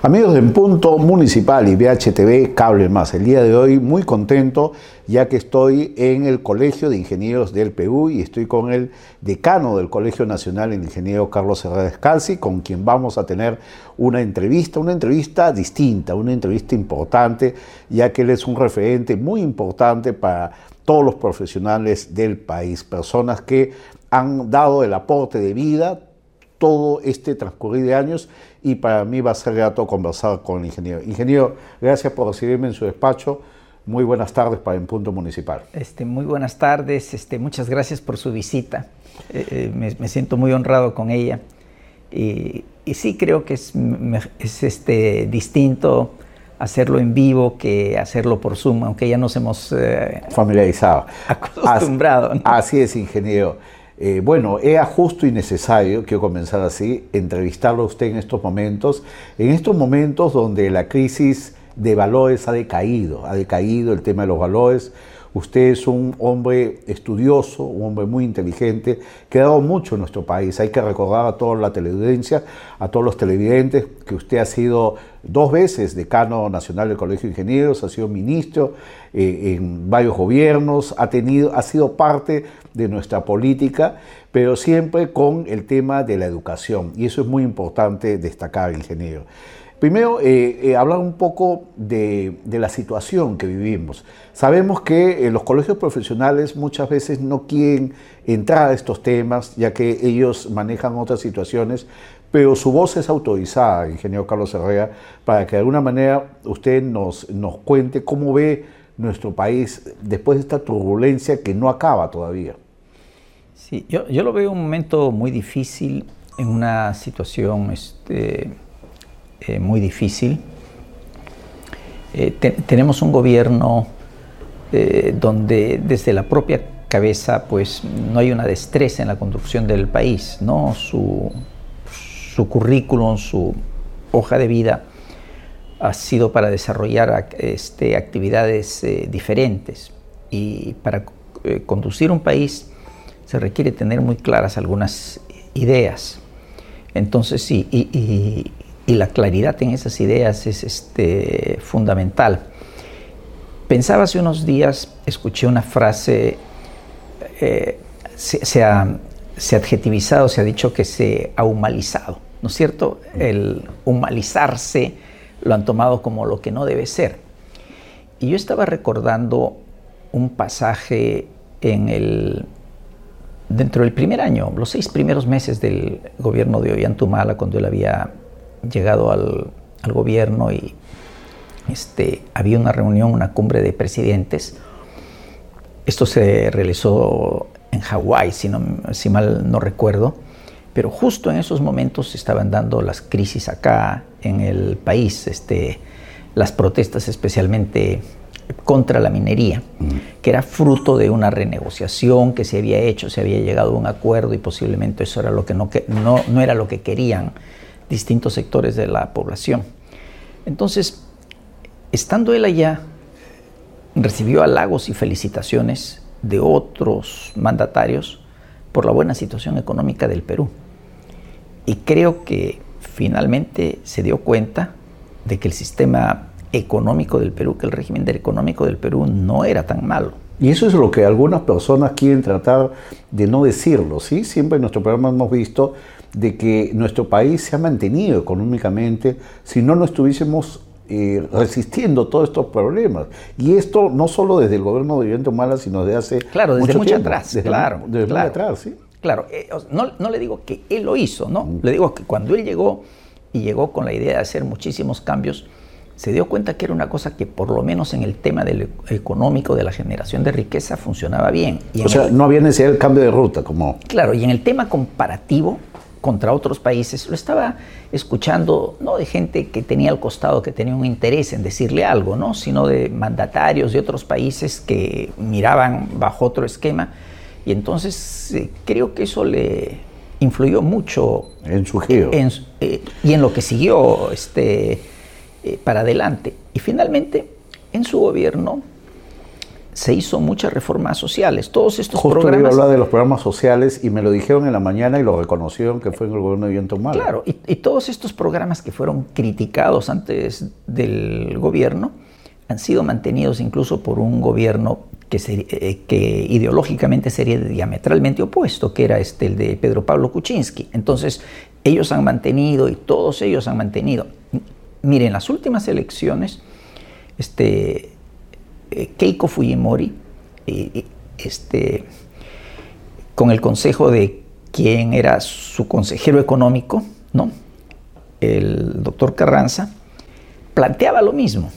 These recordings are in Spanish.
Amigos de En Punto Municipal y VHTV Cable Más, el día de hoy muy contento ya que estoy en el Colegio de Ingenieros del Perú y estoy con el decano del Colegio Nacional, el ingeniero Carlos Herrera Descalzi, con quien vamos a tener una entrevista, una entrevista distinta, una entrevista importante, ya que él es un referente muy importante para todos los profesionales del país, personas que han dado el aporte de vida, todo este transcurrir de años y para mí va a ser grato conversar con el ingeniero. Ingeniero, gracias por recibirme en su despacho. Muy buenas tardes para En Punto Municipal. Este, muy buenas tardes, este, muchas gracias por su visita. Eh, eh, me, siento muy honrado con ella. Y, sí creo que es, es este, distinto hacerlo en vivo que hacerlo por Zoom, aunque ya nos hemos eh, familiarizado. Acostumbrado. Así es, ingeniero. Eh, bueno, era justo y necesario, quiero comenzar así, entrevistarlo a usted en estos momentos, en estos momentos donde la crisis de valores ha decaído, ha decaído el tema de los valores, Usted es un hombre estudioso, un hombre muy inteligente, que ha dado mucho en nuestro país. Hay que recordar a toda la televidencia, a todos los televidentes, que usted ha sido dos veces decano nacional del Colegio de Ingenieros, ha sido ministro eh, en varios gobiernos, ha, tenido, ha sido parte de nuestra política, pero siempre con el tema de la educación. Y eso es muy importante destacar, ingeniero. Primero, eh, eh, hablar un poco de, la situación que vivimos. Sabemos que eh, los colegios profesionales muchas veces no quieren entrar a estos temas, ya que ellos manejan otras situaciones, pero su voz es autorizada, ingeniero Carlos Herrera, para que de alguna manera usted nos, nos cuente cómo ve nuestro país después de esta turbulencia que no acaba todavía. Sí, yo, yo lo veo un momento muy difícil, en una situación... Este, eh, muy difícil. Eh, tenemos un gobierno eh, donde desde la propia cabeza pues no hay una destreza en la construcción del país, ¿no? Su, su currículum, su hoja de vida ha sido para desarrollar este, actividades diferentes y para conducir un país se requiere tener muy claras algunas ideas. Entonces sí, y, la claridad en esas ideas es este, fundamental. Pensaba hace unos días, escuché una frase, eh, se, ha, adjetivizado, se ha dicho que se ha humanizado, ¿no es cierto? El humanizarse lo han tomado como lo que no debe ser. Y yo estaba recordando un pasaje en el, dentro del primer año, los seis primeros meses del gobierno de Ollantumala, cuando él había llegado al, gobierno y este, había una reunión, una cumbre de presidentes. Esto se realizó en Hawái, si, si mal no recuerdo, pero justo en esos momentos se estaban dando las crisis acá en el país, este, las protestas especialmente contra la minería, que era fruto de una renegociación que se había hecho, se había llegado a un acuerdo y posiblemente eso era lo que no, no, no era lo que querían distintos sectores de la población. Entonces, estando él allá, recibió halagos y felicitaciones de otros mandatarios por la buena situación económica del Perú. Y creo que finalmente se dio cuenta de que el sistema económico del Perú, que el régimen económico del Perú no era tan malo. Y eso es lo que algunas personas quieren tratar de no decirlo, ¿sí? Siempre en nuestro programa hemos visto de que nuestro país se ha mantenido económicamente si no nos estuviésemos eh, resistiendo todos estos problemas. Y esto no solo desde el gobierno de Viviente Mala, sino desde hace claro, desde mucho, atrás. Desde claro, desde muy atrás, sí. Claro, eh, no, no, le digo que él lo hizo, ¿no? Mm. Le digo que cuando él llegó y llegó con la idea de hacer muchísimos cambios, se dio cuenta que era una cosa que por lo menos en el tema del económico, de la generación de riqueza, funcionaba bien. o sea, no había necesidad del cambio de ruta, como... Claro, y en el tema comparativo, contra otros países, lo estaba escuchando no de gente que tenía al costado, que tenía un interés en decirle algo, ¿no? sino de mandatarios de otros países que miraban bajo otro esquema. Y entonces eh, creo que eso le influyó mucho en su giro. Eh, y en lo que siguió este, eh, para adelante. Y finalmente, en su gobierno se hizo muchas reformas sociales. Todos estos Justo programas. Justo de los programas sociales y me lo dijeron en la mañana y lo reconocieron que fue en el gobierno de Viento Malo. Claro, y, y, todos estos programas que fueron criticados antes del gobierno han sido mantenidos incluso por un gobierno que, eh, que ideológicamente sería diametralmente opuesto, que era este, el de Pedro Pablo Kuczynski. Entonces, ellos han mantenido y todos ellos han mantenido. Miren, las últimas elecciones, este, eh, Keiko Fujimori, eh, este, con el consejo de quien era su consejero económico, ¿no? el doctor Carranza, planteaba lo mismo,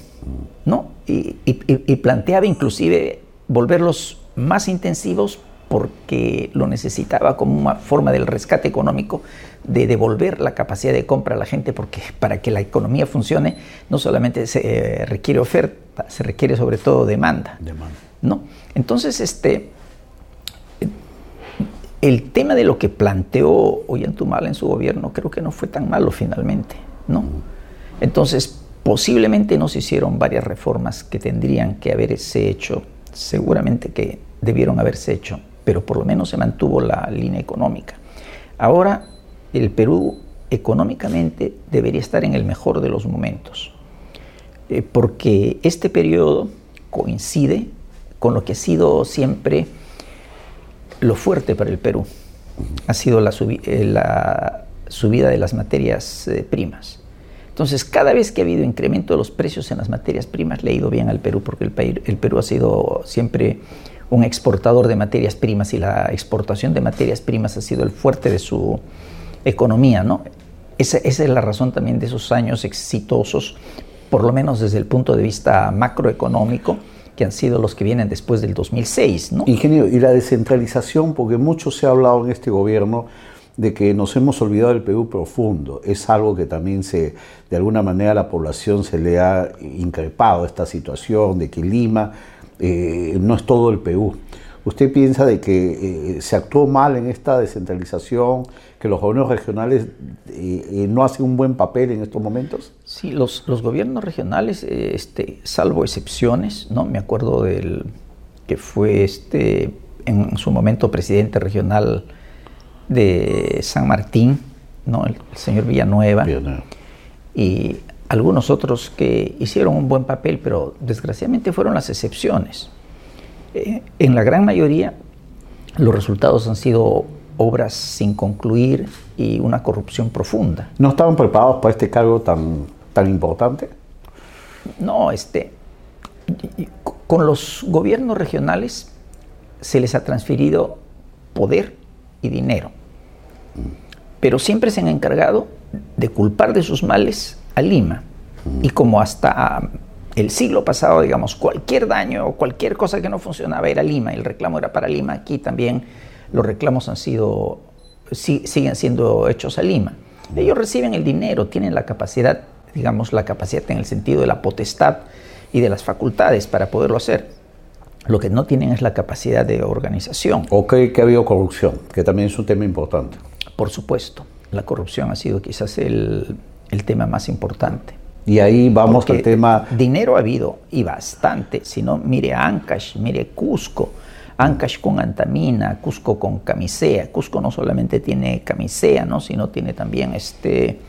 ¿no? y, y, y planteaba inclusive volverlos más intensivos porque lo necesitaba como una forma del rescate económico de devolver la capacidad de compra a la gente, porque para que la economía funcione no solamente se eh, requiere oferta, se requiere sobre todo demanda. demanda. ¿no? Entonces, este, el tema de lo que planteó Ollantumal en su gobierno creo que no fue tan malo finalmente. ¿no? Entonces, posiblemente no se hicieron varias reformas que tendrían que haberse hecho, seguramente que debieron haberse hecho, pero por lo menos se mantuvo la línea económica. Ahora el Perú económicamente debería estar en el mejor de los momentos, eh, porque este periodo coincide con lo que ha sido siempre lo fuerte para el Perú, ha sido la, eh, subida de las materias eh, primas. Entonces, cada vez que ha habido incremento de los precios en las materias primas, le ha ido bien al Perú, porque el Perú ha sido siempre un exportador de materias primas y la exportación de materias primas ha sido el fuerte de su economía, ¿no? Esa, es la razón también de esos años exitosos, por lo menos desde el punto de vista macroeconómico, que han sido los que vienen después del 2006, ¿no? Ingeniero, y la descentralización, porque mucho se ha hablado en este gobierno de que nos hemos olvidado del Perú profundo. Es algo que también se, de alguna manera, la población se le ha increpado esta situación de que Lima eh, no es todo el Perú. ¿Usted piensa de que eh, se actuó mal en esta descentralización, que los gobiernos regionales eh, no hacen un buen papel en estos momentos? Sí, los, los gobiernos regionales, este, salvo excepciones, ¿no? Me acuerdo del que fue este, en su momento presidente regional de San Martín, ¿no? el, el señor Villanueva, Villanueva, y algunos otros que hicieron un buen papel, pero desgraciadamente fueron las excepciones. Eh, en la gran mayoría, los resultados han sido obras sin concluir y una corrupción profunda. ¿No estaban preparados para este cargo tan, tan importante? No, este, con los gobiernos regionales se les ha transferido poder y dinero, pero siempre se han encargado de culpar de sus males a Lima. Y como hasta el siglo pasado, digamos, cualquier daño o cualquier cosa que no funcionaba era Lima, el reclamo era para Lima, aquí también los reclamos han sido, sí, siguen siendo hechos a Lima. Ellos reciben el dinero, tienen la capacidad, digamos, la capacidad en el sentido de la potestad y de las facultades para poderlo hacer. Lo que no tienen es la capacidad de organización. ¿O cree que ha habido corrupción? Que también es un tema importante. Por supuesto, la corrupción ha sido quizás el, el tema más importante. Y ahí vamos Porque al tema... Dinero ha habido y bastante. Si no, mire Ancash, mire Cusco. Ancash con Antamina, Cusco con Camisea. Cusco no solamente tiene Camisea, ¿no? sino tiene también este,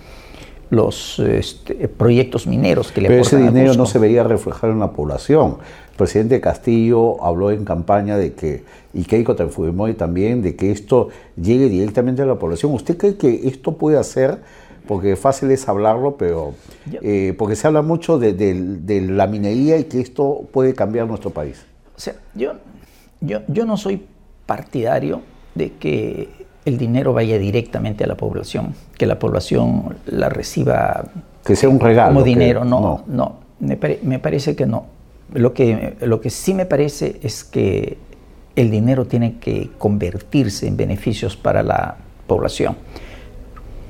los este, proyectos mineros que le Pero ese dinero a Cusco. no se veía reflejado en la población. El presidente Castillo habló en campaña de que, y Keiko Fujimori también, de que esto llegue directamente a la población. ¿Usted cree que esto puede hacer porque fácil es hablarlo, pero eh, porque se habla mucho de, de, de, la minería y que esto puede cambiar nuestro país. O sea, yo, yo, yo no soy partidario de que el dinero vaya directamente a la población, que la población la reciba que sea un regalo como dinero, no, no, no. Me, pare, me, parece que no. Lo que, lo que sí me parece es que el dinero tiene que convertirse en beneficios para la población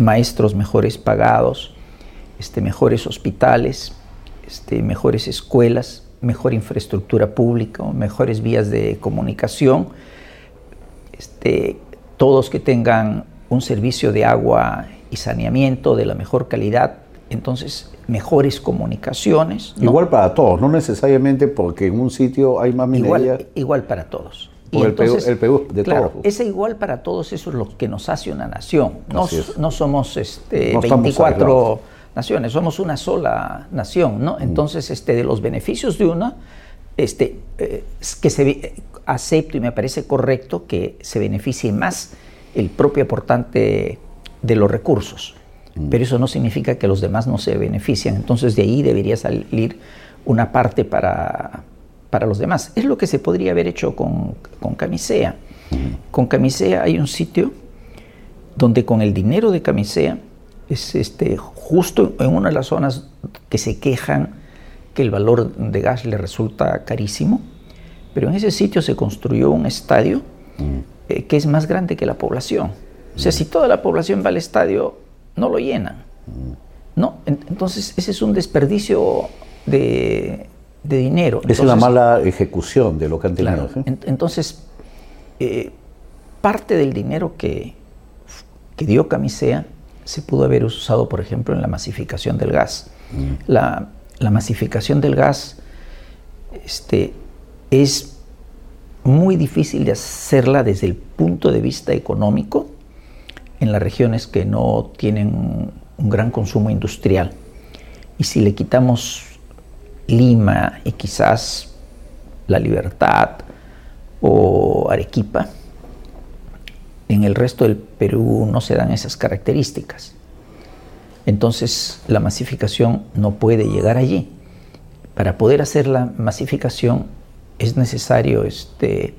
maestros mejores pagados, este, mejores hospitales, este, mejores escuelas, mejor infraestructura pública, mejores vías de comunicación, este, todos que tengan un servicio de agua y saneamiento de la mejor calidad entonces mejores comunicaciones. Igual para todos, no necesariamente porque en un sitio hay más minería. Igual, igual para todos. Y el, Perú, el, Perú, de claro, todos. Ese igual para todos, eso es lo que nos hace una nación. No, no somos este, 24 naciones, somos una sola nación, ¿no? Mm. Entonces, este, de los beneficios de una, este, eh, que se acepto y me parece correcto que se beneficie más el propio aportante de los recursos. Mm. Pero eso no significa que los demás no se benefician. Entonces de ahí debería salir una parte para, para los demás. Es lo que se podría haber hecho con, con Camisea. Con Camisea hay un sitio donde con el dinero de Camisea es este, justo en una de las zonas que se quejan que el valor de gas le resulta carísimo, pero en ese sitio se construyó un estadio eh, que es más grande que la población. O sea, si toda la población va al estadio, no lo llenan. ¿no? Entonces, ese es un desperdicio de, dinero. Es una mala ejecución de lo que han tenido. Entonces, eh, parte del dinero que, que dio Camisea se pudo haber usado, por ejemplo, en la masificación del gas. Mm. La, masificación del gas este, es muy difícil de hacerla desde el punto de vista económico en las regiones que no tienen un gran consumo industrial. Y si le quitamos Lima y quizás La Libertad o Arequipa, en el resto del Perú no se dan esas características. Entonces la masificación no puede llegar allí. Para poder hacer la masificación es necesario este,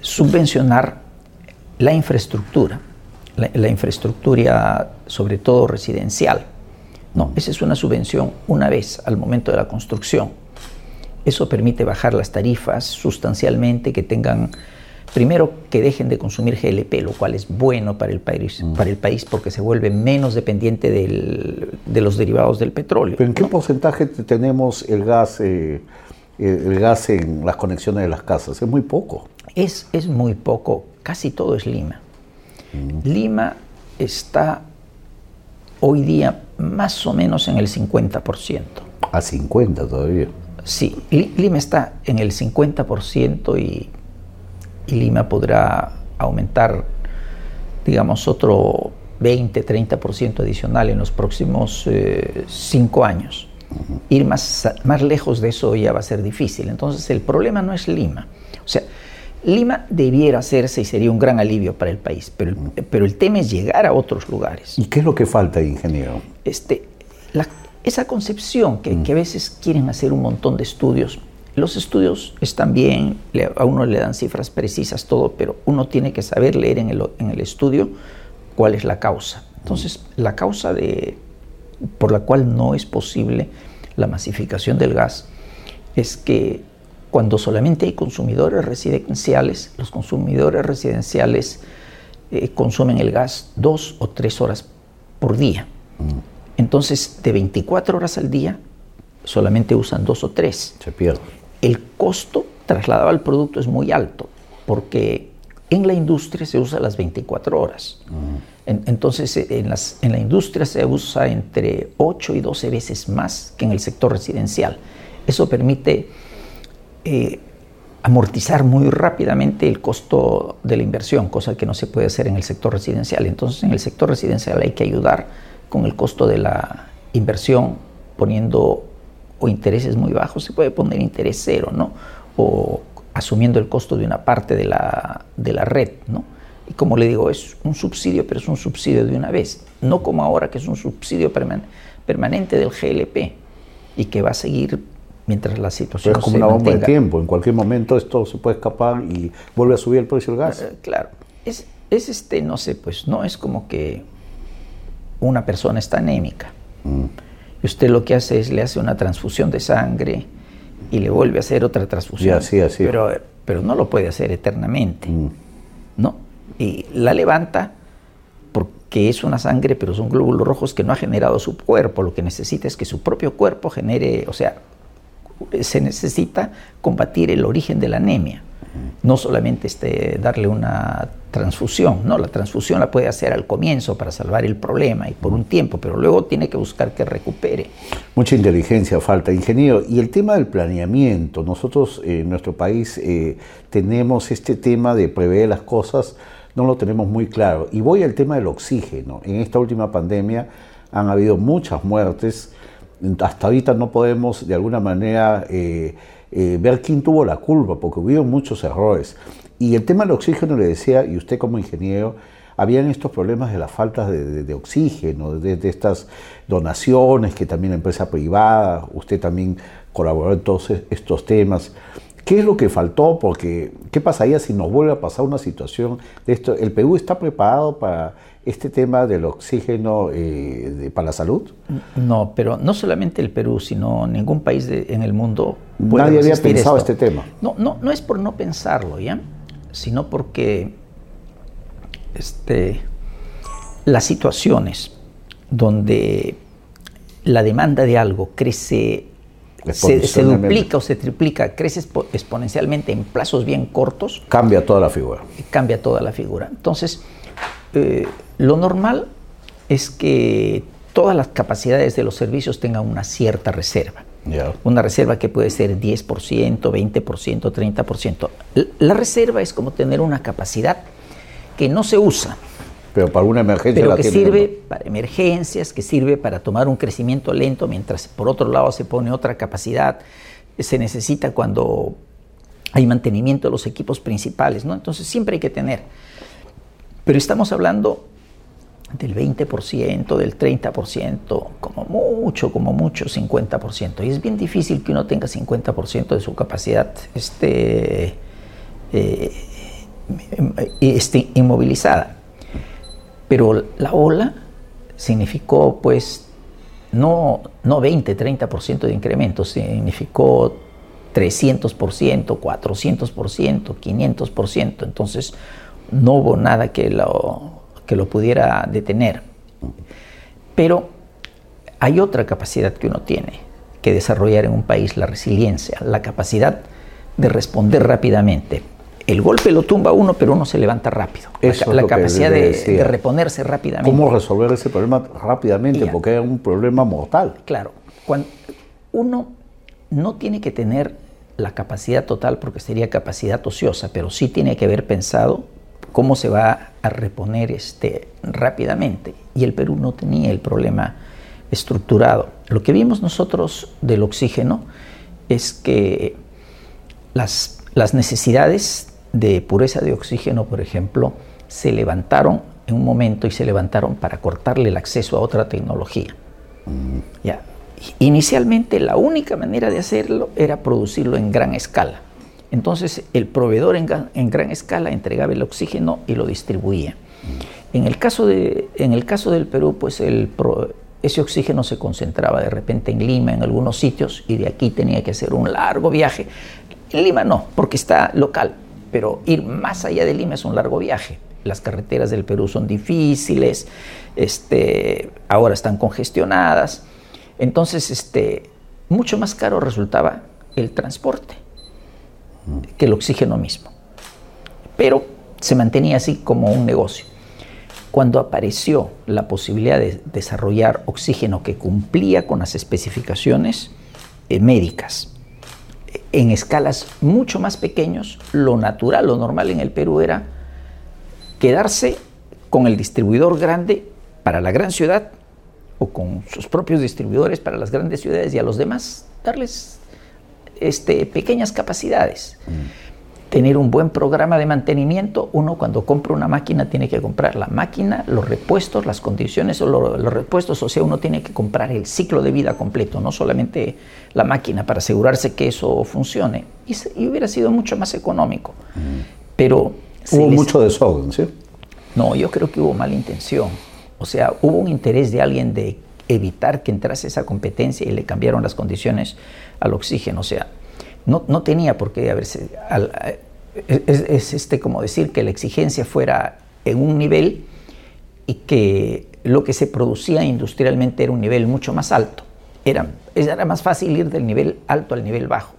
subvencionar la infraestructura, la, infraestructura sobre todo residencial. No, esa es una subvención una vez al momento de la construcción. Eso permite bajar las tarifas sustancialmente, que tengan Primero, que dejen de consumir GLP, lo cual es bueno para el país, mm. para el país porque se vuelve menos dependiente de los derivados del petróleo. ¿En qué porcentaje tenemos el gas, eh, el gas en las conexiones de las casas? Es muy poco. Es, es muy poco. Casi todo es Lima. Mm. Lima está hoy día más o menos en el 50%. ¿A 50 todavía? Sí, Lima está en el 50% y y Lima podrá aumentar, digamos, otro 20, 30% adicional en los próximos eh, cinco años. Ir más, más lejos de eso ya va a ser difícil. Entonces el problema no es Lima. O sea, Lima debiera hacerse y sería un gran alivio para el país, pero, el, pero el tema es llegar a otros lugares. ¿Y qué es lo que falta, ingeniero? Este, esa concepción que, que, a veces quieren hacer un montón de estudios los estudios están bien, a uno le dan cifras precisas, todo, pero uno tiene que saber leer en el, estudio cuál es la causa. Entonces, la causa de, por la cual no es posible la masificación del gas es que cuando solamente hay consumidores residenciales, los consumidores residenciales eh, consumen el gas dos o tres horas por día. Mm. Entonces, de 24 horas al día, solamente usan dos o tres. Se pierde el costo trasladado al producto es muy alto, porque en la industria se usa las 24 horas. entonces, eh, en, las, en, la industria se usa entre 8 y 12 veces más que en el sector residencial. Eso permite eh, amortizar muy rápidamente el costo de la inversión, cosa que no se puede hacer en el sector residencial. Entonces, en el sector residencial hay que ayudar con el costo de la inversión poniendo o intereses muy bajos, se puede poner interés cero, ¿no? O asumiendo el costo de una parte de la, de la red, ¿no? Y como le digo, es un subsidio, pero es un subsidio de una vez, no como ahora que es un subsidio permanente del GLP y que va a seguir mientras la situación es como una bomba de tiempo, en cualquier momento esto se puede escapar y vuelve a subir el precio del gas. Eh, claro, es, es, este, no sé, pues no es como que una persona está anémica. Mm usted lo que hace es le hace una transfusión de sangre y le vuelve a hacer otra transfusión. así, así. Pero, pero no lo puede hacer eternamente. Mm. ¿No? Y la levanta porque es una sangre, pero son glóbulos rojos que no ha generado su cuerpo. Lo que necesita es que su propio cuerpo genere, o sea, se necesita combatir el origen de la anemia. No solamente este, darle una transfusión, no, la transfusión la puede hacer al comienzo para salvar el problema y por un tiempo, pero luego tiene que buscar que recupere. Mucha inteligencia falta, ingeniero. Y el tema del planeamiento, nosotros en nuestro país eh, tenemos este tema de prever las cosas, no lo tenemos muy claro. Y voy al tema del oxígeno. En esta última pandemia han habido muchas muertes. Hasta ahorita no podemos de alguna manera eh, eh, ver quién tuvo la culpa, porque hubo muchos errores. Y el tema del oxígeno, le decía, y usted como ingeniero, habían estos problemas de la falta de, oxígeno, de, estas donaciones que también la empresa privada, usted también colaboró en todos estos temas. ¿Qué es lo que faltó? Porque, ¿qué pasaría si nos vuelve a pasar una situación de esto? ¿El Perú está preparado para este tema del oxígeno eh, para la salud? No, pero no solamente el Perú, sino ningún país en el mundo. Nadie había pensado este tema. No, no, no es por no pensarlo, ¿ya? Sino porque este, las situaciones donde la demanda de algo crece se, duplica o se triplica, crece exponencialmente en plazos bien cortos. Cambia toda la figura. Cambia toda la figura. Entonces, eh, lo normal es que todas las capacidades de los servicios tengan una cierta reserva. Una reserva que puede ser 10%, 20%, 30%. La reserva es como tener una capacidad que no se usa, pero para una emergencia. Pero que sirve para emergencias, que sirve para tomar un crecimiento lento, mientras por otro lado se pone otra capacidad. Se necesita cuando hay mantenimiento de los equipos principales, ¿no? Entonces siempre hay que tener. Pero estamos hablando del 20%, del 30%, como mucho, como mucho, 50%. Y es bien difícil que uno tenga 50% de su capacidad este, eh, este, inmovilizada. Pero la ola significó pues no, no 20, 30% de incremento, significó 300%, 400%, 500%. Entonces no hubo nada que lo, que lo pudiera detener. Pero hay otra capacidad que uno tiene que desarrollar en un país, la resiliencia, la capacidad de responder rápidamente el golpe lo tumba uno, pero uno se levanta rápido. la, capacidad de, reponerse rápidamente. ¿Cómo resolver ese problema rápidamente? porque es un problema mortal. Claro. Cuando uno no tiene que tener la capacidad total porque sería capacidad ociosa, pero sí tiene que haber pensado cómo se va a reponer este, rápidamente. Y el Perú no tenía el problema estructurado. Lo que vimos nosotros del oxígeno es que las, las necesidades de pureza de oxígeno, por ejemplo, se levantaron en un momento y se levantaron para cortarle el acceso a otra tecnología. Ya. Inicialmente la única manera de hacerlo era producirlo en gran escala. Entonces el proveedor en, gran escala entregaba el oxígeno y lo distribuía. En el caso, de, en el caso del Perú, pues ese oxígeno se concentraba de repente en Lima, en algunos sitios, y de aquí tenía que hacer un largo viaje. En Lima no, porque está local, pero ir más allá de Lima es un largo viaje. Las carreteras del Perú son difíciles, este, ahora están congestionadas. Entonces, este, mucho más caro resultaba el transporte que el oxígeno mismo. Pero se mantenía así como un negocio. Cuando apareció la posibilidad de desarrollar oxígeno que cumplía con las especificaciones eh, médicas, en escalas mucho más pequeños, lo natural, lo normal en el Perú era quedarse con el distribuidor grande para la gran ciudad o con sus propios distribuidores para las grandes ciudades y a los demás darles este, pequeñas capacidades. Mm tener un buen programa de mantenimiento. Uno cuando compra una máquina tiene que comprar la máquina, los repuestos, las condiciones o los, repuestos, o sea, uno tiene que comprar el ciclo de vida completo, no solamente la máquina para asegurarse que eso funcione. Y, hubiera sido mucho más económico. Mm. Pero... Hubo mucho desorden, ¿sí? No, yo creo que hubo mala intención. O sea, hubo un interés de alguien de evitar que entrase esa competencia y le cambiaron las condiciones al oxígeno. O sea, no, no tenía por qué haberse... es, este como decir que la exigencia fuera en un nivel y que lo que se producía industrialmente era un nivel mucho más alto. Era, era más fácil ir del nivel alto al nivel bajo.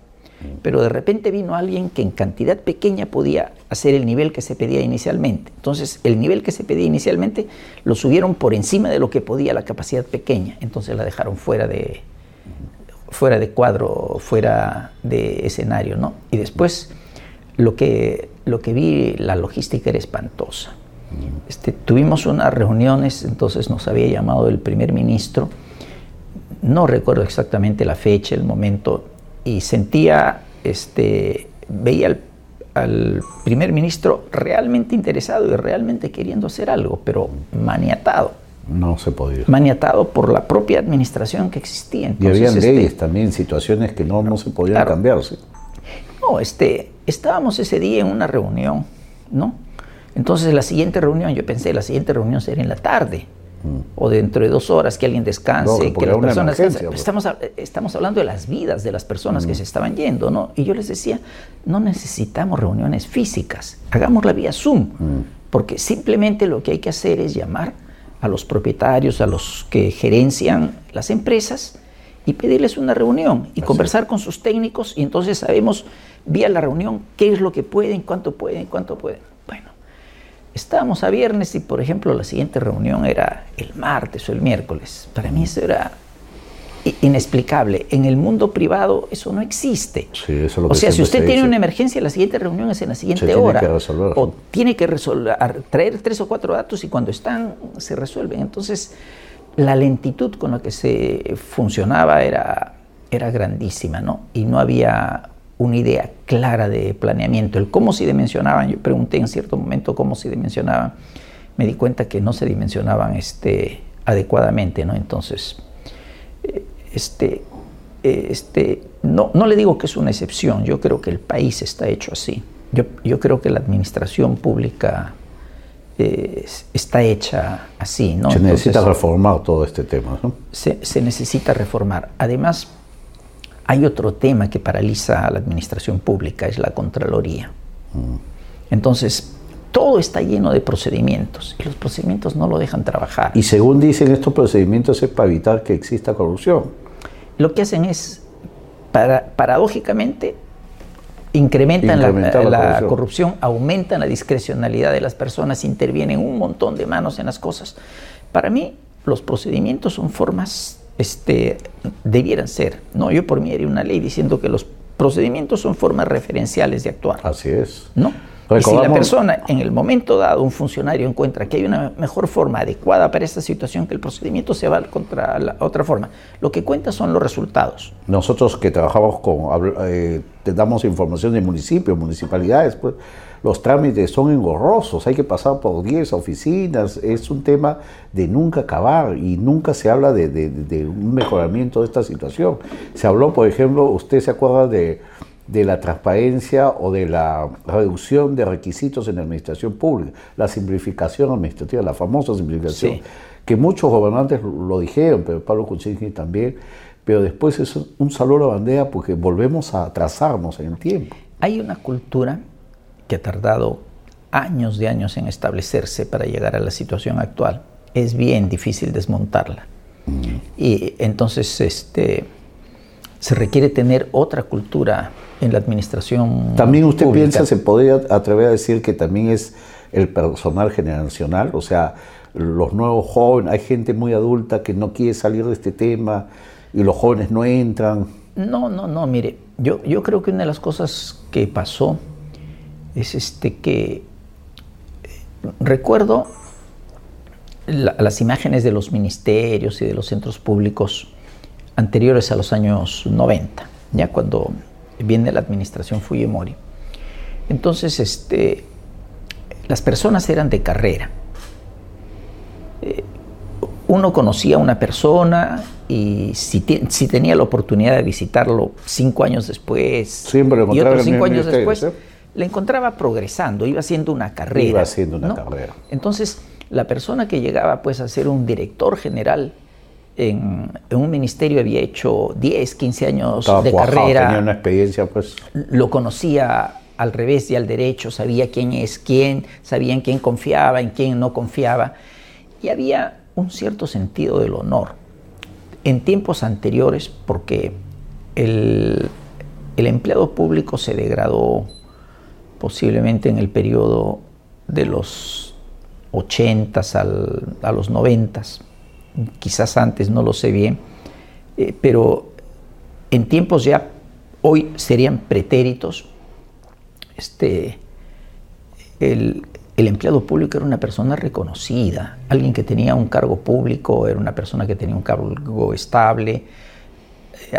Pero de repente vino alguien que en cantidad pequeña podía hacer el nivel que se pedía inicialmente. Entonces, el nivel que se pedía inicialmente lo subieron por encima de lo que podía la capacidad pequeña, entonces la dejaron fuera de, fuera de cuadro, fuera de escenario, ¿no? Y después lo que, lo que vi, la logística era espantosa. Este, tuvimos unas reuniones, entonces nos había llamado el primer ministro, no recuerdo exactamente la fecha, el momento, y sentía, este, veía al, primer ministro realmente interesado y realmente queriendo hacer algo, pero maniatado. No se podía. Maniatado por la propia administración que existía. y había este, leyes también, situaciones que no, no se podían cambiar. No, este, estábamos ese día en una reunión, ¿no? Entonces la siguiente reunión, yo pensé, la siguiente reunión sería en la tarde o dentro de dos horas que alguien descanse, que las personas... Pues. Estamos, estamos hablando de las vidas de las personas que se estaban yendo, ¿no? Y yo les decía, no necesitamos reuniones físicas, hagámosla vía Zoom, mm. porque simplemente lo que hay que hacer es llamar a los propietarios, a los que gerencian las empresas y pedirles una reunión y conversar con sus técnicos y entonces sabemos vía la reunión qué es lo que pueden, cuánto pueden, cuánto pueden. Estábamos a viernes y, por ejemplo, la siguiente reunión era el martes o el miércoles. Para mí eso era inexplicable. En el mundo privado eso no existe. o sea, si usted tiene una emergencia, la siguiente reunión es en la siguiente hora. O tiene que resolver, traer tres o cuatro datos y cuando están se resuelven. Entonces, la lentitud con la que se funcionaba era, era grandísima, ¿no? Y no había una idea clara de planeamiento. El cómo se dimensionaban, yo pregunté en cierto momento cómo se dimensionaban, me di cuenta que no se dimensionaban este, adecuadamente, ¿no? Entonces, eh, este, eh, este, no, no le digo que es una excepción, yo creo que el país está hecho así. Yo, yo creo que la administración pública eh, está hecha así, ¿no? Se necesita reformar todo este tema, ¿no? Se, se necesita reformar. Además, hay otro tema que paraliza a la administración pública, es la Contraloría. Entonces, todo está lleno de procedimientos y los procedimientos no lo dejan trabajar. Y según dicen estos procedimientos es para evitar que exista corrupción. Lo que hacen es, para, paradójicamente, incrementan la, la, corrupción, aumentan la discrecionalidad de las personas, intervienen un montón de manos en las cosas. Para mí, los procedimientos son formas este, debieran ser. No, yo por mí haría una ley diciendo que los procedimientos son formas referenciales de actuar. Así es. ¿No? Y si la persona en el momento dado, un funcionario encuentra que hay una mejor forma adecuada para esta situación, que el procedimiento se va contra la otra forma. Lo que cuenta son los resultados. Nosotros que trabajamos con, eh, te damos información de municipios, municipalidades, pues los trámites son engorrosos, hay que pasar por 10 oficinas, es un tema de nunca acabar y nunca se habla de, un mejoramiento de esta situación. Se habló, por ejemplo, usted se acuerda de, la transparencia o de la reducción de requisitos en la administración pública, la simplificación administrativa, la famosa simplificación, que muchos gobernantes lo dijeron, pero Pablo Kuczynski también, pero después es un saludo a bandera porque volvemos a trazarnos en el tiempo. Hay una cultura que ha tardado años de años en establecerse para llegar a la situación actual, es bien difícil desmontarla. Mm. Y entonces este, se requiere tener otra cultura en la administración. También usted piensa, se podría atrever a decir que también es el personal generacional, o sea, los nuevos jóvenes, hay gente muy adulta que no quiere salir de este tema y los jóvenes no entran. No, no, no, mire, yo, yo creo que una de las cosas que pasó es este que recuerdo las imágenes de los ministerios y de los centros públicos anteriores a los años 90, ya cuando viene la administración Fujimori. Entonces, este, las personas eran de carrera. Eh, uno conocía a una persona y si, si, tenía la oportunidad de visitarlo cinco años después y otros cinco años después, la encontraba progresando, iba haciendo una carrera. Iba haciendo una carrera. Entonces, la persona que llegaba pues a ser un director general en, un ministerio había hecho 10, 15 años de carrera. Tenía una experiencia pues. Lo conocía al revés y al derecho, sabía quién es quién, sabía en quién confiaba, en quién no confiaba. Y había un cierto sentido del honor. En tiempos anteriores, porque el, el empleado público se degradó posiblemente en el periodo de los 80 a los 90, quizás antes, no lo sé bien, eh, pero en tiempos ya, hoy serían pretéritos, este, el, el empleado público era una persona reconocida, alguien que tenía un cargo público, era una persona que tenía un cargo estable,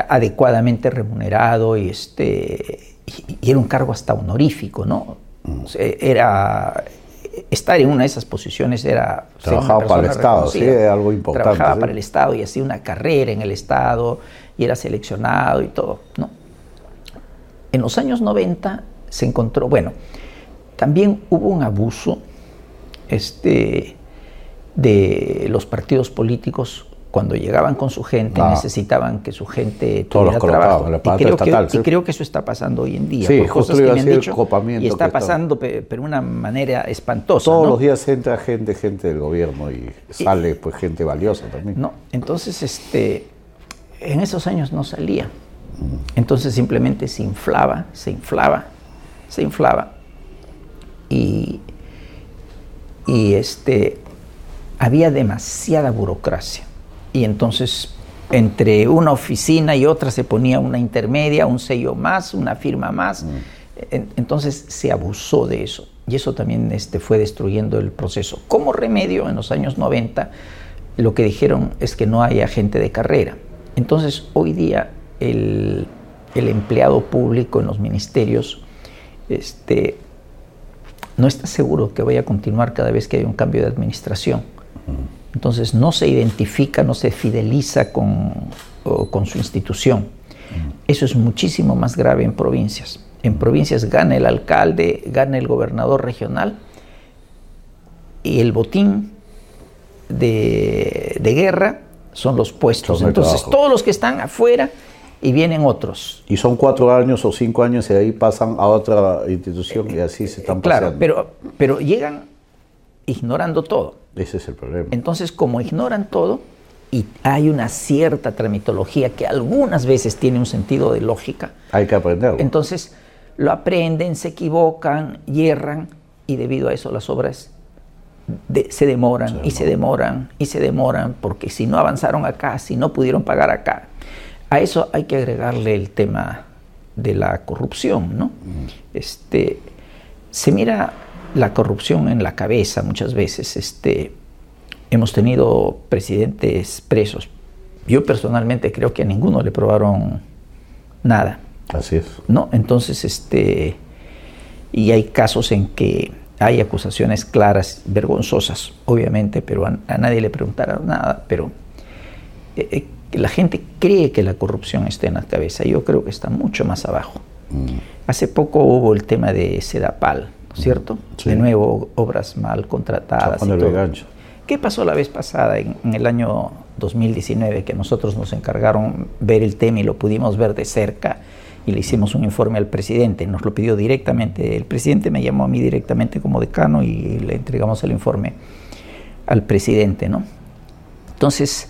adecuadamente remunerado y, este, y, era un cargo hasta honorífico, ¿no? Era, estar en una de esas posiciones era... Trabajaba para el Estado, sí, algo importante. Trabajaba para el Estado y hacía una carrera en el Estado y era seleccionado y todo, ¿no? En los años 90 se encontró, bueno, también hubo un abuso este, de los partidos políticos cuando llegaban con su gente, ah. necesitaban que su gente tuviera trabajo. y, creo que, y creo que eso está pasando hoy en día. Sí, cosas que me han dicho, y está pasando de una manera espantosa. Todos los días entra gente, gente del gobierno y sale pues gente valiosa también. No, entonces este, en esos años no salía. Entonces simplemente se inflaba, se inflaba, se inflaba y, este, había demasiada burocracia. Y entonces entre una oficina y otra se ponía una intermedia, un sello más, una firma más. Mm. Entonces se abusó de eso y eso también este, fue destruyendo el proceso. Como remedio, en los años 90, lo que dijeron es que no hay agente de carrera. Entonces hoy día el, el empleado público en los ministerios este, no está seguro que vaya a continuar cada vez que hay un cambio de administración. Entonces no se identifica, no se fideliza con, con su institución. Eso es muchísimo más grave en provincias. En provincias gana el alcalde, gana el gobernador regional y el botín de, de guerra son los puestos. Entonces todos los que están afuera y vienen otros. Y son cuatro años o cinco años y ahí pasan a otra institución y así se están claro, Pero, pero llegan ignorando todo. Ese es el problema. Entonces, como ignoran todo y hay una cierta tramitología que algunas veces tiene un sentido de lógica. Hay que aprenderlo. Entonces, lo aprenden, se equivocan, hierran y debido a eso las obras se, demoran y se demoran y se demoran porque si no avanzaron acá, si no pudieron pagar acá, a eso hay que agregarle el tema de la corrupción, ¿no? Este, se mira la corrupción en la cabeza muchas veces. Este, hemos tenido presidentes presos. Yo personalmente creo que a ninguno le probaron nada. Así es. ¿No? Entonces, este, y hay casos en que hay acusaciones claras, vergonzosas, obviamente, pero a, nadie le preguntaron nada, pero eh, eh, la gente cree que la corrupción está en la cabeza. Yo creo que está mucho más abajo. Mm. Hace poco hubo el tema de Sedapal, ¿no es cierto? De nuevo, obras mal contratadas. Y todo. ¿Qué pasó la vez pasada, en, el año 2019, que nosotros nos encargaron ver el tema y lo pudimos ver de cerca? y le hicimos un informe al presidente, nos lo pidió directamente, el presidente me llamó a mí directamente como decano y le entregamos el informe al presidente, ¿no? Entonces,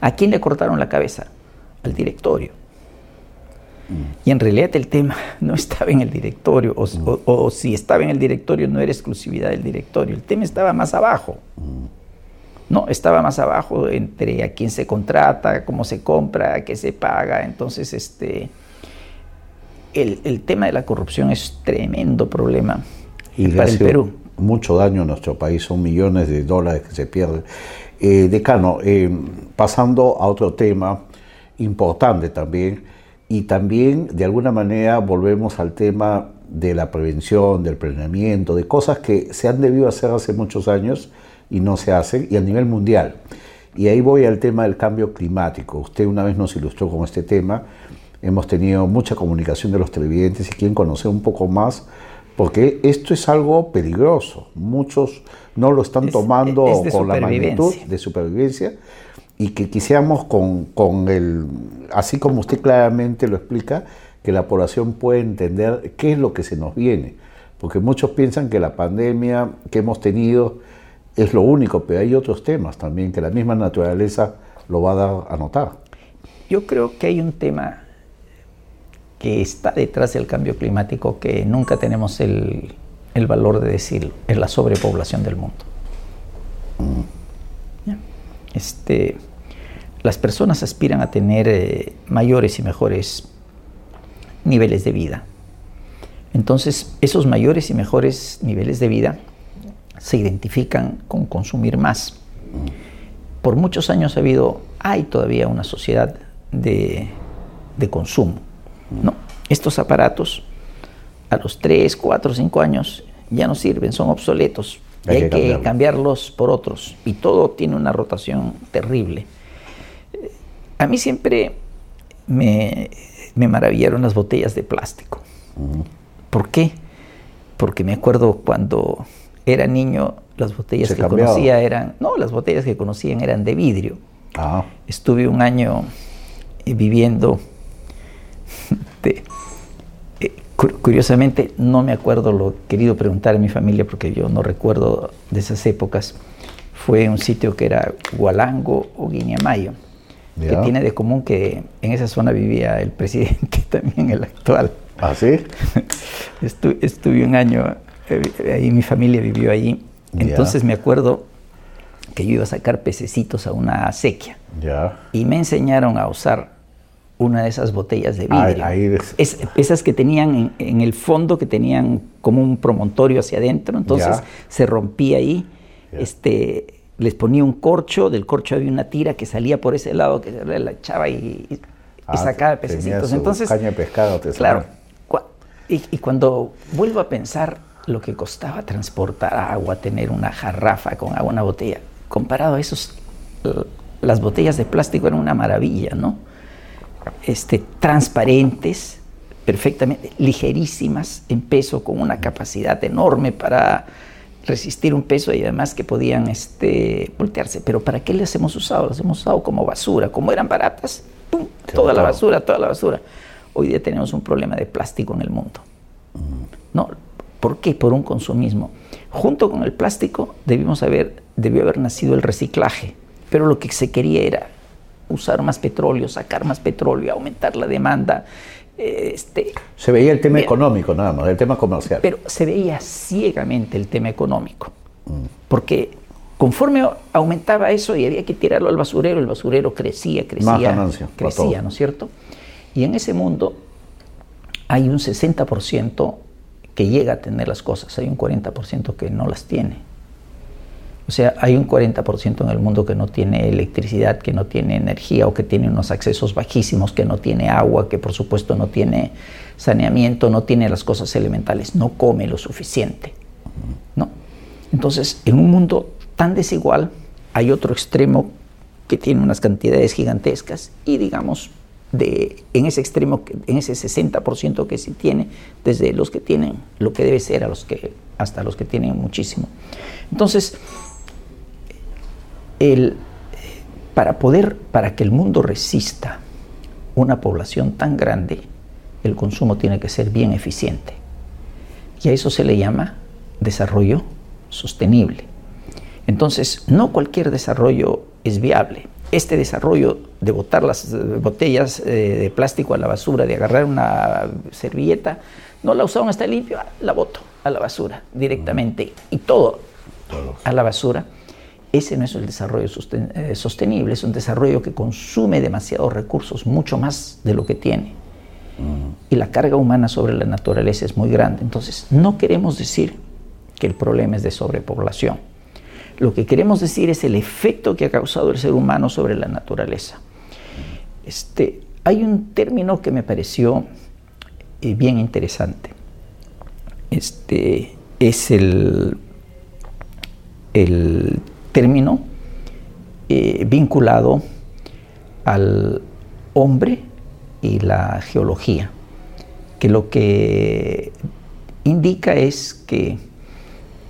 ¿A quién le cortaron la cabeza? Al directorio. Y en realidad el tema no estaba en el directorio, o, si estaba en el directorio no era exclusividad del directorio, el tema estaba más abajo. No, estaba más abajo entre a quién se contrata, cómo se compra, qué se paga. Entonces, este, el, el tema de la corrupción es tremendo problema y para el Perú. Mucho daño a nuestro país, son millones de dólares que se pierden. Eh, decano, eh, pasando a otro tema importante también, y también de alguna manera volvemos al tema de la prevención, del planeamiento, de cosas que se han debido hacer hace muchos años y no se hacen, y a nivel mundial. Y ahí voy al tema del cambio climático. Usted una vez nos ilustró con este tema, hemos tenido mucha comunicación de los televidentes y quieren conocer un poco más porque esto es algo peligroso. Muchos no lo están tomando con la magnitud de supervivencia y que quisiéramos con, con, el, así como usted claramente lo explica, que la población pueda entender qué es lo que se nos viene. Porque muchos piensan que la pandemia que hemos tenido es lo único, pero hay otros temas también que la misma naturaleza lo va a dar a notar. Yo creo que hay un tema que está detrás del cambio climático que nunca tenemos el, el valor de decirlo, es la sobrepoblación del mundo. Este, las personas aspiran a tener eh, mayores y mejores niveles de vida. Entonces, esos mayores y mejores niveles de vida se identifican con consumir más. Por muchos años ha habido, hay todavía una sociedad de, de consumo. ¿no? Estos aparatos a los 3, 4, 5 años ya no sirven, son obsoletos. Y hay, que, cambiarlos por otros. Y todo tiene una rotación terrible. A mí siempre me, maravillaron las botellas de plástico. ¿Por qué? Porque me acuerdo cuando era niño, las botellas que conocía eran, no, las botellas que conocían eran de vidrio. Ah. Estuve un año viviendo de, Curiosamente, no me acuerdo lo querido preguntar a mi familia porque yo no recuerdo de esas épocas. Fue un sitio que era Hualango o Guiñamayo, que tiene de común que en esa zona vivía el presidente también, el actual. ¿Ah, sí? estuve un año, eh, ahí mi familia vivió allí. Entonces me acuerdo que yo iba a sacar pececitos a una acequia. Y me enseñaron a usar una de esas botellas de vidrio. esas que tenían en, el fondo, que tenían como un promontorio hacia adentro, entonces se rompía ahí. Este, les ponía un corcho, del corcho había una tira que salía por ese lado, que se la echaba y, y ah, sacaba pececitos. Entonces, caña de pescado, te Claro. y, y cuando vuelvo a pensar lo que costaba transportar agua, tener una jarrafa con agua, una botella, comparado a esos, las botellas de plástico eran una maravilla, ¿no? Este, transparentes, perfectamente ligerísimas en peso, con una capacidad enorme para resistir un peso y además que podían este, voltearse. Pero ¿para qué las hemos usado? Las hemos usado como basura. Como eran baratas, ¡pum! toda la basura, toda la basura. Hoy día tenemos un problema de plástico en el mundo. ¿No? ¿Por qué? Por un consumismo. Junto con el plástico debimos haber, debió haber nacido el reciclaje, pero lo que se quería era usar más petróleo, sacar más petróleo, aumentar la demanda. Este, se veía el tema económico nada más, el tema comercial. Pero se veía ciegamente el tema económico, mm. porque conforme aumentaba eso y había que tirarlo al basurero, el basurero crecía, crecía, crecía, ¿no es cierto? Y en ese mundo hay un 60% que llega a tener las cosas, hay un 40% que no las tiene. O sea, hay un 40% en el mundo que no tiene electricidad, que no tiene energía o que tiene unos accesos bajísimos, que no tiene agua, que por supuesto no tiene saneamiento, no tiene las cosas elementales, no come lo suficiente. ¿no? Entonces, en un mundo tan desigual, hay otro extremo que tiene unas cantidades gigantescas y digamos, de, en ese extremo, en ese 60% que sí tiene, desde los que tienen lo que debe ser a los que, hasta los que tienen muchísimo. Entonces, el, para poder, para que el mundo resista una población tan grande, el consumo tiene que ser bien eficiente. Y a eso se le llama desarrollo sostenible. Entonces, no cualquier desarrollo es viable. Este desarrollo de botar las botellas eh, de plástico a la basura, de agarrar una servilleta, no la usaron hasta limpio, la boto a la basura directamente. Y todo a la basura ese no es el desarrollo eh, sostenible, es un desarrollo que consume demasiados recursos, mucho más de lo que tiene. Mm. Y la carga humana sobre la naturaleza es muy grande. Entonces, no queremos decir que el problema es de sobrepoblación. Lo que queremos decir es el efecto que ha causado el ser humano sobre la naturaleza. Este, hay un término que me pareció eh, bien interesante. Este, es el, el término eh, vinculado al hombre y la geología, que lo que indica es que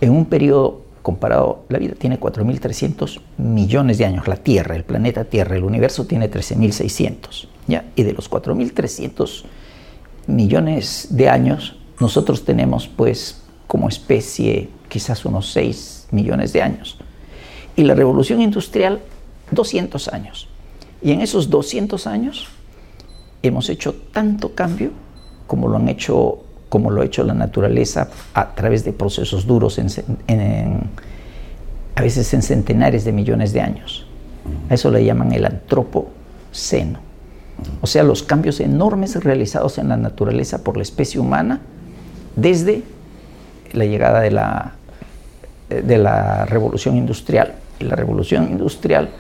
en un periodo comparado, la vida tiene 4.300 millones de años, la Tierra, el planeta Tierra, el universo tiene 13.600, ¿ya? Y de los 4.300 millones de años, nosotros tenemos pues como especie quizás unos 6 millones de años y la revolución industrial 200 años. Y en esos 200 años hemos hecho tanto cambio como lo han hecho, como lo ha hecho la naturaleza a través de procesos duros, a veces en centenares de millones de años. A eso le llaman el antropoceno. O sea, los cambios enormes realizados en la naturaleza por la especie humana desde la llegada de la, de la revolución industrial. La revolución industrial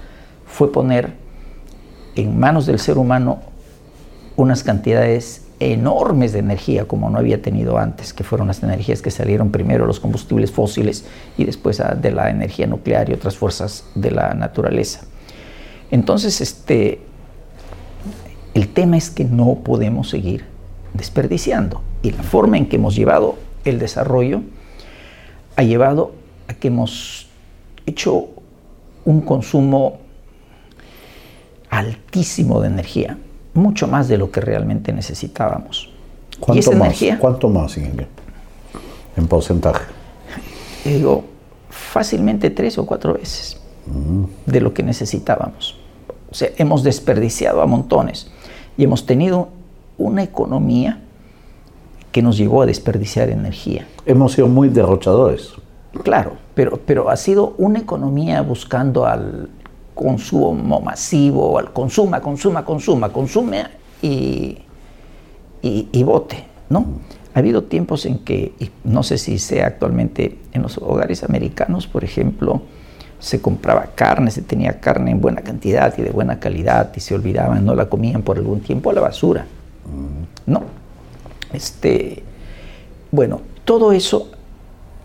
fue poner en manos del ser humano unas cantidades enormes de energía como no había tenido antes, que fueron las energías que salieron primero los combustibles fósiles y después de la energía nuclear y otras fuerzas de la naturaleza. Entonces, este, el tema es que no podemos seguir desperdiciando y la forma en que hemos llevado el desarrollo ha llevado a que hemos hecho un consumo altísimo de energía, mucho más de lo que realmente necesitábamos. ¿Cuánto más? ¿Cuánto más, en, en porcentaje? Digo, fácilmente tres o cuatro veces mm. de lo que necesitábamos. O sea, hemos desperdiciado a montones y hemos tenido una economía que nos llevó a desperdiciar energía. Hemos sido muy derrochadores. Claro, pero, pero ha sido una economía buscando al consumo masivo, al consuma, consuma, consuma, consume y, y, vote, ¿no? Ha habido tiempos en que, no sé si sea actualmente en los hogares americanos, por ejemplo, se compraba carne, se tenía carne en buena cantidad y de buena calidad y se olvidaban, no la comían por algún tiempo a la basura. No. Este, bueno, todo eso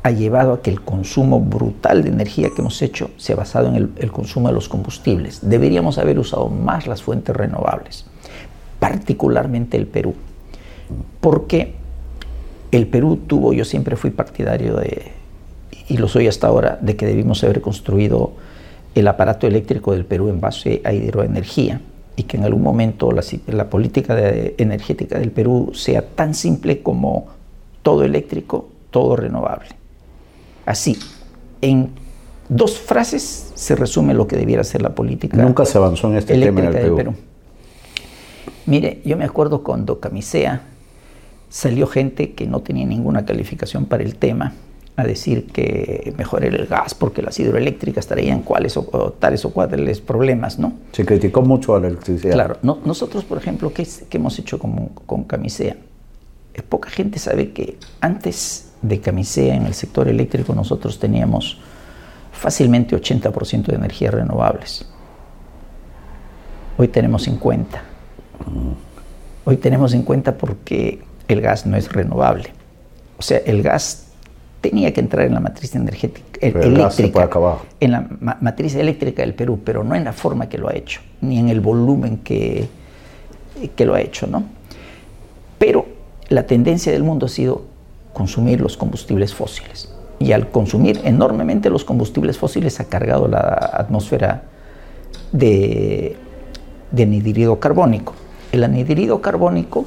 ha llevado a que el consumo brutal de energía que hemos hecho se basado en el, consumo de los combustibles. Deberíamos haber usado más las fuentes renovables, particularmente el Perú, porque el Perú tuvo, yo siempre fui partidario de, y lo soy hasta ahora, de que debimos haber construido el aparato eléctrico del Perú en base a hidroenergía y que en algún momento la política energética del Perú sea tan simple como todo eléctrico, todo renovable. Así, en dos frases se resume lo que debiera ser la política. Nunca se avanzó en este tema en el Perú. Perú. Mire, yo me acuerdo cuando Camisea salió gente que no tenía ninguna calificación para el tema a decir que mejor era el gas porque las hidroeléctricas traían cuáles o, tales o cuáles problemas, ¿no? Se criticó mucho a la electricidad. Claro, nosotros, por ejemplo, ¿qué, hemos hecho con, con Camisea? Poca gente sabe que antes de Camisea en el sector eléctrico nosotros teníamos fácilmente 80% de energías renovables. Hoy tenemos 50. Mm. Hoy tenemos 50 porque el gas no es renovable. O sea, el gas tenía que entrar en la matriz energética eléctrica, en la matriz eléctrica del Perú, pero no en la forma que lo ha hecho, ni en el volumen que, que lo ha hecho, ¿no? Pero la tendencia del mundo ha sido consumir los combustibles fósiles. Y al consumir enormemente los combustibles fósiles ha cargado la atmósfera de, de anhidrido carbónico. El anhidrido carbónico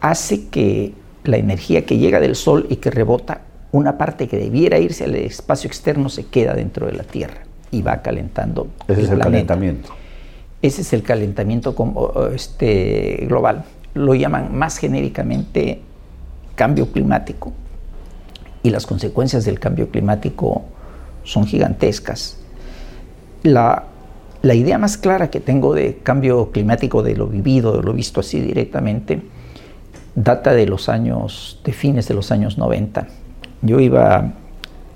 hace que la energía que llega del Sol y que rebota una parte que debiera irse al espacio externo se queda dentro de la Tierra y va calentando. Ese es el calentamiento. Ese es el calentamiento este, global. Lo llaman más genéricamente cambio climático. Y las consecuencias del cambio climático son gigantescas. La, la idea más clara que tengo de cambio climático, de lo vivido, de lo visto así directamente, data de los años, de fines de los años 90 yo iba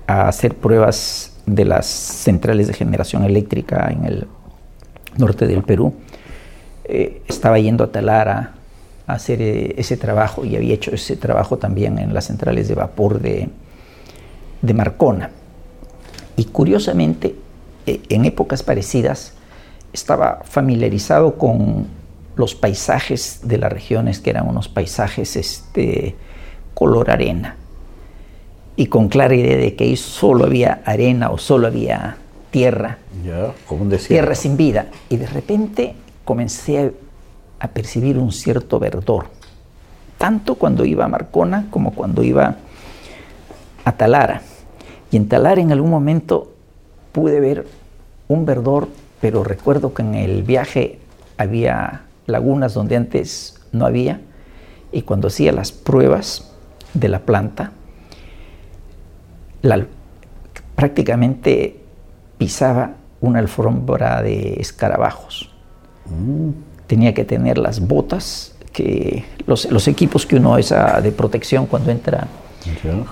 a hacer pruebas de las centrales de generación eléctrica en el norte del Perú. Eh, estaba yendo a Talara hacer eh, ese trabajo y había hecho ese trabajo también en las centrales de vapor de, de Marcona. Y curiosamente, eh, en épocas parecidas, estaba familiarizado con los paisajes de las regiones, que eran unos paisajes este, color arena y con clara idea de que ahí solo había arena o solo había tierra. como Tierra sin vida. Y de repente comencé a, percibir un cierto verdor, tanto cuando iba a Marcona como cuando iba a Talara. Y en Talara en algún momento pude ver un verdor, pero recuerdo que en el viaje había lagunas donde antes no había Y cuando hacía las pruebas de la planta, prácticamente pisaba una alfombra de escarabajos. Mm. Tenía que tener las botas, que los, equipos que uno usa de protección cuando entra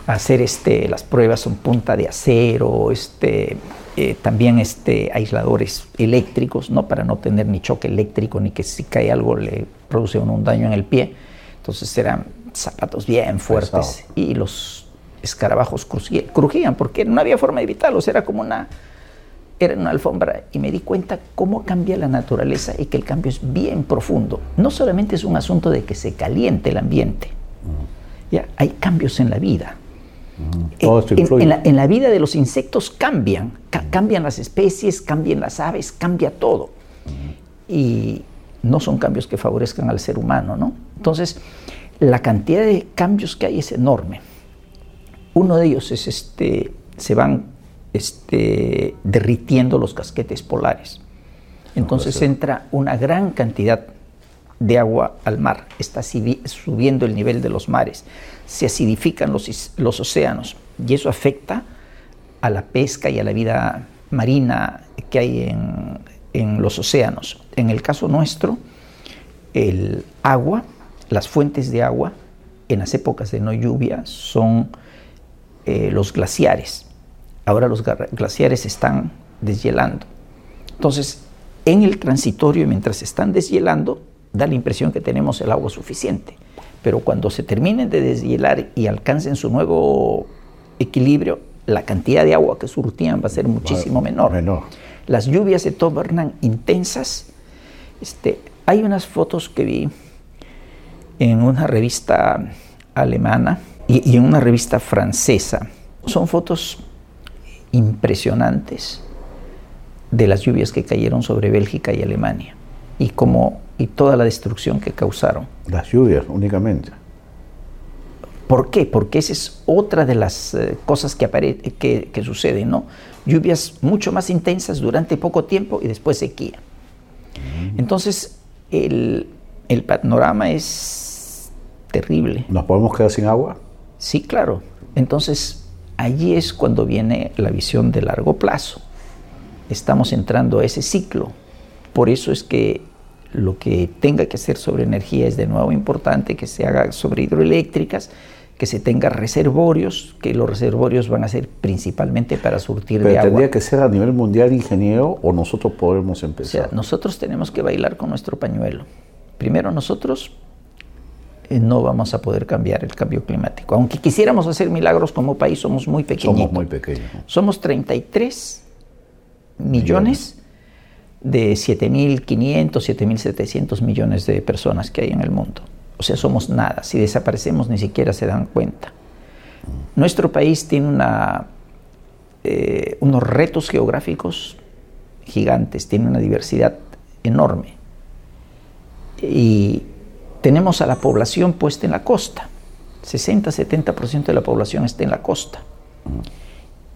a hacer este, las pruebas son punta de acero, este, eh, también este, aisladores eléctricos, ¿no? para no tener ni choque eléctrico ni que si cae algo le produce un daño en el pie. Entonces eran zapatos bien fuertes y los escarabajos crujían porque no había forma de evitarlos, era como una, era una alfombra y me di cuenta cómo cambia la naturaleza y que el cambio es bien profundo. No solamente es un asunto de que se caliente el ambiente, ya hay cambios en la vida. Eh, en, la, vida de los insectos cambian, cambian las especies, cambian las aves, cambia todo. Y no son cambios que favorezcan al ser humano, ¿no? Entonces, la cantidad de cambios que hay es enorme. Uno de ellos es este, se van este, derritiendo los casquetes polares. Entonces entra una gran cantidad de agua al mar, está subiendo el nivel de los mares, se acidifican los, los océanos y eso afecta a la pesca y a la vida marina que hay en, en los océanos. En el caso nuestro, el agua, las fuentes de agua en las épocas de no lluvia son eh, los glaciares. Ahora los glaciares están deshielando. Entonces, en el transitorio, mientras están deshielando, da la impresión que tenemos el agua suficiente. Pero cuando se terminen de deshielar y alcancen su nuevo equilibrio, la cantidad de agua que surtían va a ser muchísimo menor. Las lluvias se tornan intensas. Este, hay unas fotos que vi en una revista alemana y, en una revista francesa. Son fotos impresionantes de las lluvias que cayeron sobre Bélgica y Alemania y y toda la destrucción que causaron. Las lluvias únicamente. ¿Por qué? Porque esa es otra de las eh, cosas que, que, que, suceden, ¿no? Lluvias mucho más intensas durante poco tiempo y después sequía. Mm. Entonces, el, el panorama es terrible. ¿Nos podemos quedar sin agua? Sí, claro. Entonces, allí es cuando viene la visión de largo plazo. Estamos entrando a ese ciclo. Por eso es que lo que tenga que hacer sobre energía es de nuevo importante, que se haga sobre hidroeléctricas, que se tenga reservorios, que los reservorios van a ser principalmente para surtir de agua. ¿Tendría que ser a nivel mundial ingeniero o nosotros podemos empezar? O sea, nosotros tenemos que bailar con nuestro pañuelo. Primero nosotros no vamos a poder cambiar el cambio climático. Aunque quisiéramos hacer milagros como país, somos muy pequeños. Somos muy pequeños. Somos 33 millones, de 7.500, 7.700 millones de personas que hay en el mundo. O sea, somos nada. Si desaparecemos ni siquiera se dan cuenta. Nuestro país tiene una, eh, unos retos geográficos gigantes, tiene una diversidad enorme. Y tenemos a la población puesta en la costa. 60-70% de la población está en la costa.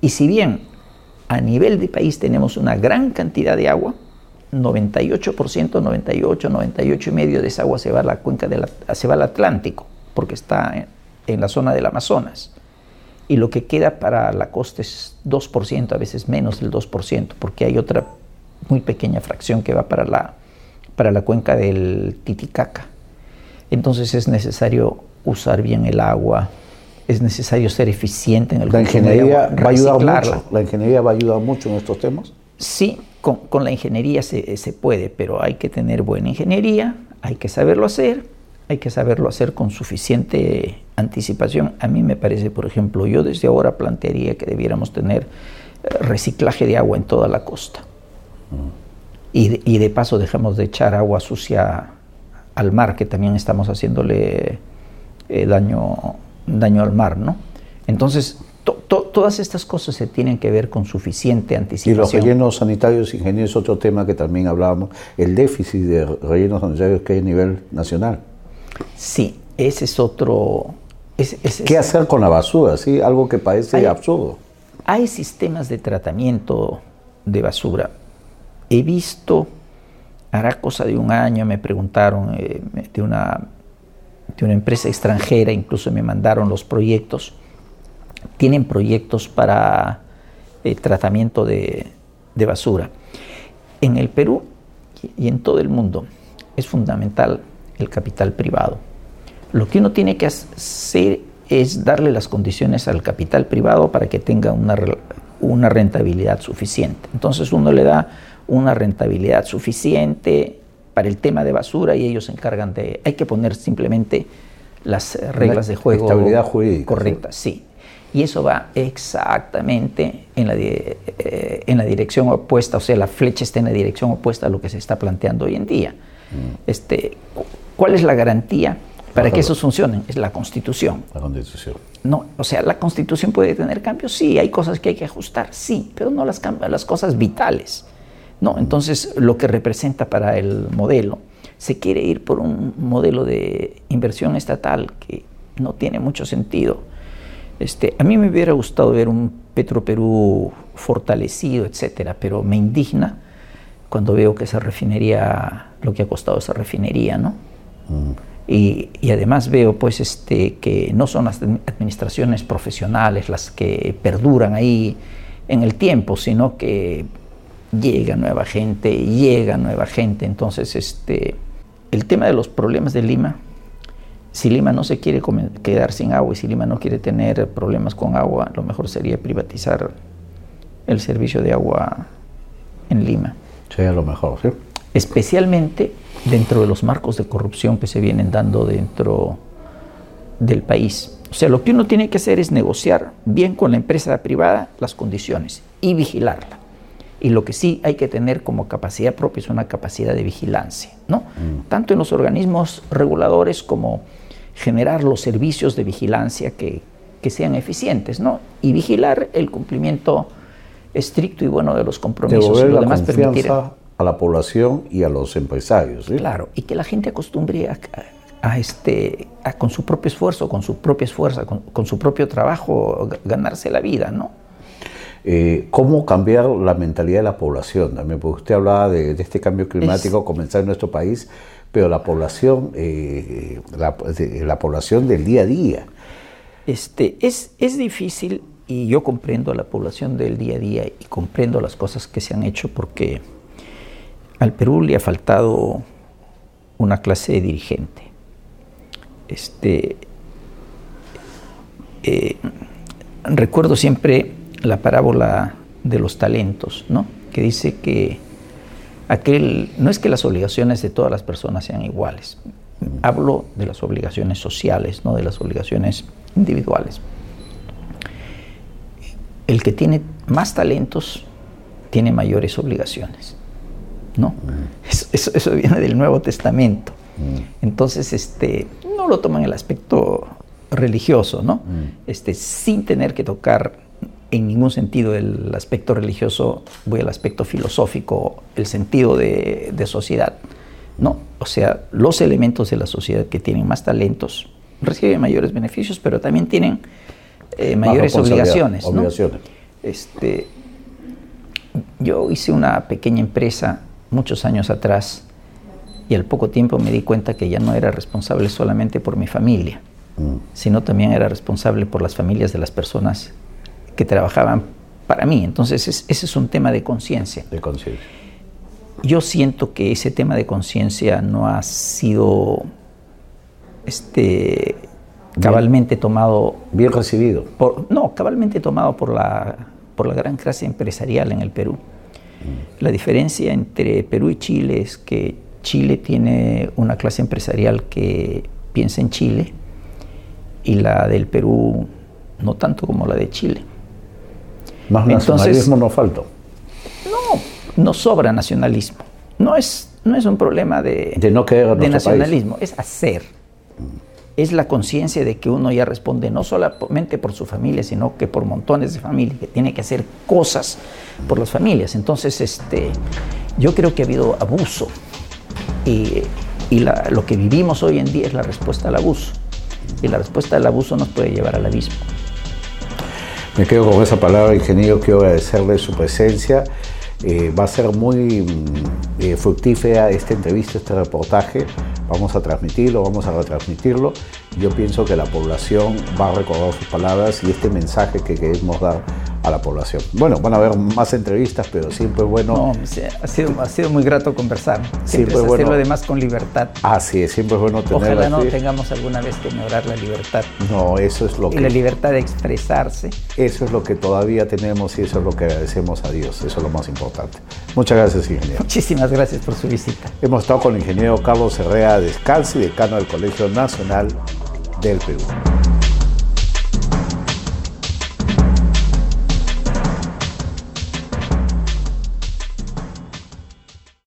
Y si bien a nivel de país tenemos una gran cantidad de agua, 98%, 98, 98 y medio de esa agua se va a la cuenca de se va al Atlántico, porque está en, la zona del Amazonas. Y lo que queda para la costa es 2%, a veces menos del 2%, porque hay otra muy pequeña fracción que va para la, para la cuenca del Titicaca. Entonces es necesario usar bien el agua, es necesario ser eficiente en el la ingeniería va a ayudar mucho. La ingeniería va a ayudar mucho en estos temas. Sí, con, con la ingeniería se, se, puede, pero hay que tener buena ingeniería, hay que saberlo hacer, hay que saberlo hacer con suficiente anticipación. A mí me parece, por ejemplo, yo desde ahora plantearía que debiéramos tener eh, reciclaje de agua en toda la costa. Y, de, y de paso dejamos de echar agua sucia al mar, que también estamos haciéndole eh, daño, daño al mar, ¿no? Entonces, todas estas cosas se tienen que ver con suficiente anticipación. Y los rellenos sanitarios, ingeniero, es otro tema que también hablábamos, el déficit de rellenos sanitarios que hay a nivel nacional. Sí, ese es otro... ¿Qué hacer con la basura? ¿sí? Algo que parece absurdo. Hay sistemas de tratamiento de basura. He visto hará cosa de un año me preguntaron eh, de una de una empresa extranjera, incluso me mandaron los proyectos. Tienen proyectos para eh, tratamiento de, de basura. En el Perú y en todo el mundo es fundamental el capital privado. Lo que uno tiene que hacer es darle las condiciones al capital privado para que tenga una, una rentabilidad suficiente. Entonces uno le da una rentabilidad suficiente para el tema de basura y ellos se encargan de... Hay que poner simplemente las reglas de juego estabilidad jurídica, correctas, sí. Y eso va exactamente en la, eh, en la dirección opuesta, o sea, la flecha está en la dirección opuesta a lo que se está planteando hoy en día. Mm. Este, ¿Cuál es la garantía para que eso funcione? Es la Constitución. La Constitución. No, o sea, la Constitución puede tener cambios, sí, hay cosas que hay que ajustar, sí, pero no las, las cosas vitales. No, entonces lo que representa para el modelo, se quiere ir por un modelo de inversión estatal que no tiene mucho sentido. Este, a mí me hubiera gustado ver un Petroperú fortalecido, etcétera, pero me indigna cuando veo que esa refinería, lo que ha costado esa refinería, ¿no? Mm. Y, y, además veo pues este, que no son las administraciones profesionales las que perduran ahí en el tiempo, sino que llega nueva gente, llega nueva gente. Entonces, este, el tema de los problemas de Lima, si Lima no se quiere quedar sin agua y si Lima no quiere tener problemas con agua, lo mejor sería privatizar el servicio de agua en Lima. Sería lo mejor, ¿sí? Especialmente dentro de los marcos de corrupción que se vienen dando dentro del país. O sea, lo que uno tiene que hacer es negociar bien con la empresa privada las condiciones y vigilarla. Y lo que sí hay que tener como capacidad propia es una capacidad de vigilancia, ¿no? Mm. Tanto en los organismos reguladores como generar los servicios de vigilancia que, que sean eficientes, ¿no? Y vigilar el cumplimiento estricto y bueno de los compromisos. Lo demás permitir a la población y a los empresarios. ¿sí? Claro, y que la gente acostumbre a, este, a, con su propio esfuerzo, con su propia esfuerzo, con, con su propio trabajo, ganarse la vida, ¿no? Eh, ¿Cómo cambiar la mentalidad de la población? También, porque usted hablaba de, este cambio climático comenzar en nuestro país, pero la población, eh, la, población del día a día. Este, es, es difícil y yo comprendo a la población del día a día y comprendo las cosas que se han hecho porque al Perú le ha faltado una clase de dirigente. Este, eh, recuerdo siempre la parábola de los talentos, ¿no? que dice que aquel, no es que las obligaciones de todas las personas sean iguales, hablo de las obligaciones sociales, no de las obligaciones individuales. El que tiene más talentos tiene mayores obligaciones, ¿no? Eso, eso, viene del Nuevo Testamento. Entonces, este, no lo toman el aspecto religioso, ¿no? Este, sin tener que tocar en ningún sentido el aspecto religioso, voy al aspecto filosófico, el sentido de, sociedad. No, o sea, los elementos de la sociedad que tienen más talentos reciben mayores beneficios, pero también tienen eh, mayores obligaciones. Este, yo hice una pequeña empresa muchos años atrás y al poco tiempo me di cuenta que ya no era responsable solamente por mi familia, mm. sino también era responsable por las familias de las personas que trabajaban para mí. Entonces, ese es un tema de conciencia. De conciencia. Yo siento que ese tema de conciencia no ha sido este, cabalmente tomado. Bien recibido. Por, no, cabalmente tomado por la, por la gran clase empresarial en el Perú. Mm. La diferencia entre Perú y Chile es que Chile tiene una clase empresarial que piensa en Chile y la del Perú no tanto como la de Chile. Más nacionalismo no falta. No, no sobra nacionalismo. No es, no es un problema de, de, no de nacionalismo, es hacer. Es la conciencia de que uno ya responde no solamente por su familia, sino que por montones de familias, que tiene que hacer cosas por las familias. Entonces, este, yo creo que ha habido abuso y, y lo que vivimos hoy en día es la respuesta al abuso. Y la respuesta al abuso nos puede llevar al abismo. Me quedo con esa palabra, ingeniero. Quiero agradecerle su presencia. Eh, va a ser muy mm, eh, fructífera esta entrevista, este reportaje, vamos a transmitirlo, vamos a retransmitirlo. Yo pienso que la población va a recordar sus palabras y este mensaje que queremos dar a la población. Bueno, van a haber más entrevistas, pero siempre es bueno. No, ha, sido, ha sido muy grato conversar. Siempre, es bueno. además con libertad. Así es, siempre es bueno tener. Ojalá no tengamos alguna vez que mejorar la libertad. No, eso es lo que. Y la libertad de expresarse. Eso es lo que todavía tenemos y eso es lo que agradecemos a Dios. Eso es lo más importante. Muchas gracias, ingeniero. Muchísimas gracias por su visita. Hemos estado con el ingeniero Carlos Herrera Descalzi, decano del Colegio Nacional del Perú.